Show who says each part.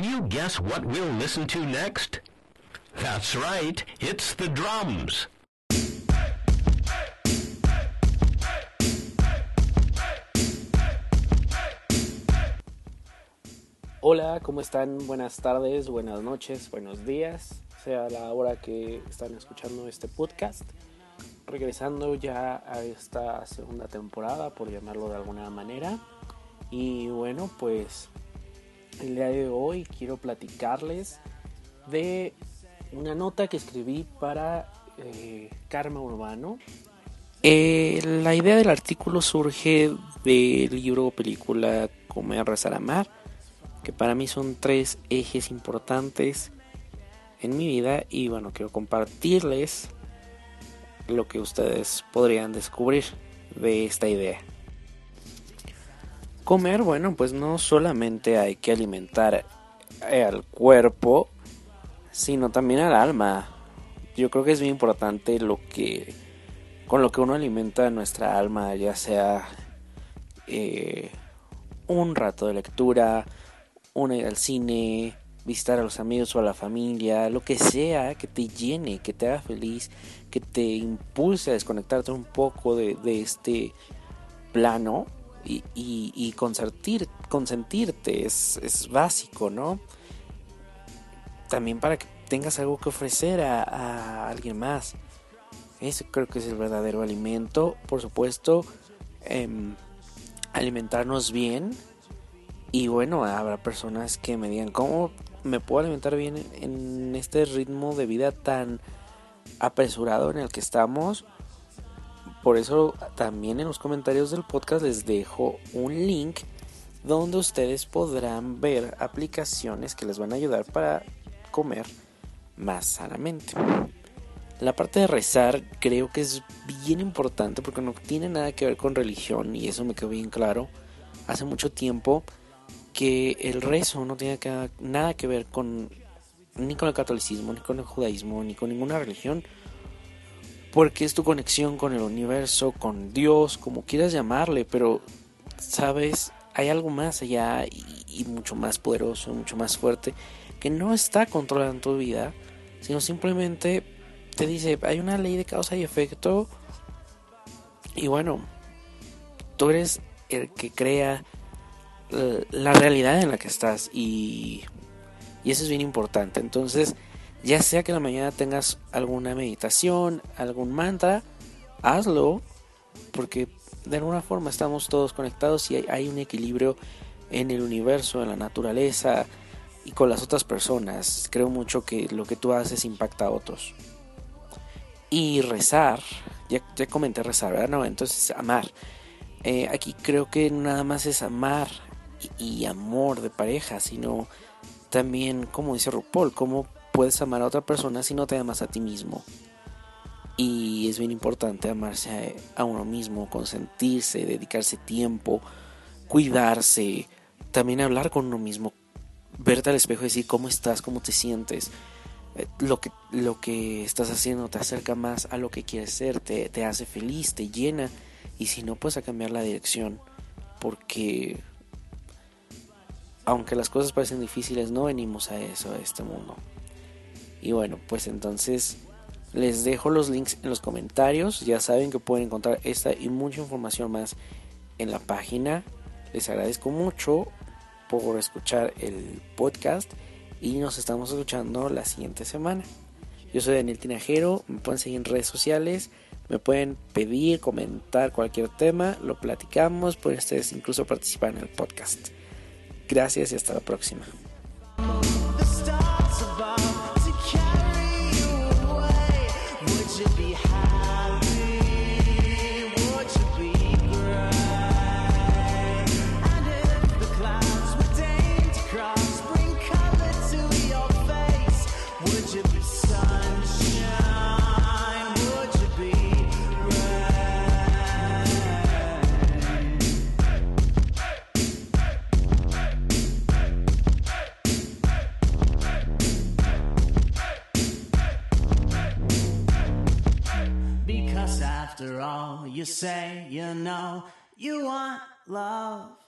Speaker 1: Can you guess what we'll listen to next? That's right, it's the drums.
Speaker 2: Hola, ¿cómo están? Buenas tardes, buenas noches, buenos días, sea la hora que están escuchando este podcast. Regresando ya a esta segunda temporada, por llamarlo de alguna manera. Y bueno, pues el día de hoy quiero platicarles de una nota que escribí para eh, Karma Urbano. Eh, la idea del artículo surge del libro película Comer, Rezar, Amar, que para mí son tres ejes importantes en mi vida y bueno, quiero compartirles lo que ustedes podrían descubrir de esta idea. Comer, bueno, pues no solamente hay que alimentar al cuerpo, sino también al alma. Yo creo que es muy importante lo que con lo que uno alimenta nuestra alma, ya sea eh, un rato de lectura, una ida al cine, visitar a los amigos o a la familia, lo que sea que te llene, que te haga feliz, que te impulse a desconectarte un poco de, de este plano y, y, consentirte es, es, básico, ¿no? También para que tengas algo que ofrecer a, alguien más. Ese creo que es el verdadero alimento. Por supuesto, em, alimentarnos bien. Y bueno, habrá personas que me digan, ¿cómo me puedo alimentar bien en este ritmo de vida tan apresurado en el que estamos? Por eso también en los comentarios del podcast les dejo un link donde ustedes podrán ver aplicaciones que les van a ayudar para comer más sanamente. La parte de rezar creo que es bien importante porque no tiene nada que ver con religión y eso me quedó bien claro hace mucho tiempo que el rezo no tiene nada que ver con ni con el catolicismo, ni con el judaísmo, ni con ninguna religión porque es tu conexión con el universo, con Dios, como quieras llamarle, pero sabes, hay algo más allá y, mucho más poderoso, mucho más fuerte, que no está controlando tu vida, sino simplemente te dice, hay una ley de causa y efecto, y bueno, tú eres el que crea la realidad en la que estás y, y eso es bien importante. Entonces, ya sea que la mañana tengas alguna meditación, algún mantra, hazlo, porque de alguna forma estamos todos conectados y hay, un equilibrio en el universo, en la naturaleza y con las otras personas. Creo mucho que lo que tú haces impacta a otros. Y rezar, ya, ya comenté rezar, ¿verdad? No, entonces amar. Eh, aquí creo que nada más es amar y, y, amor de pareja, sino también, como dice RuPaul, cómo puedes amar a otra persona si no te amas a ti mismo. Y es bien importante amarse a, uno mismo, consentirse, dedicarse tiempo, cuidarse, también hablar con uno mismo, verte al espejo y decir cómo estás, cómo te sientes. Eh, lo que, lo que estás haciendo te acerca más a lo que quieres ser, te, te hace feliz, te llena. Y si no, pues a cambiar la dirección. Porque aunque las cosas parecen difíciles, no venimos a eso, a este mundo. Y bueno, pues entonces les dejo los links en los comentarios. Ya saben que pueden encontrar esta y mucha información más en la página. Les agradezco mucho por escuchar el podcast y nos estamos escuchando la siguiente semana. Yo soy Daniel Tinajero, me pueden seguir en redes sociales, me pueden pedir, comentar cualquier tema, lo platicamos, pueden ustedes incluso participar en el podcast. Gracias y hasta la próxima. should be after all, you say you know you want love.